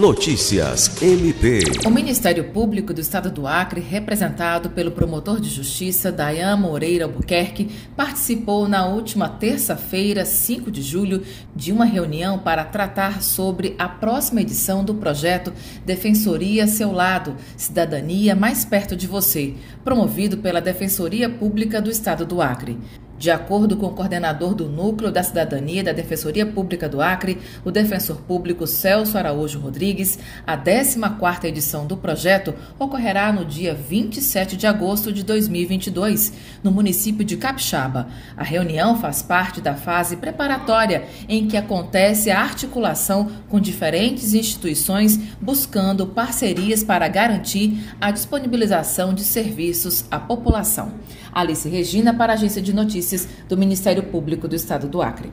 Notícias MP. O Ministério Público do Estado do Acre, representado pelo promotor de justiça Dayan Moreira Albuquerque, participou na última terça-feira, 5 de julho, de uma reunião para tratar sobre a próxima edição do projeto Defensoria Seu Lado, Cidadania Mais Perto de Você, promovido pela Defensoria Pública do Estado do Acre. De acordo com o coordenador do Núcleo da Cidadania da Defensoria Pública do Acre, o defensor público Celso Araújo Rodrigues, a 14ª edição do projeto ocorrerá no dia 27 de agosto de 2022, no município de Capixaba. A reunião faz parte da fase preparatória em que acontece a articulação com diferentes instituições buscando parcerias para garantir a disponibilização de serviços à população. Alice Regina para a Agência de Notícias do Ministério Público do Estado do Acre.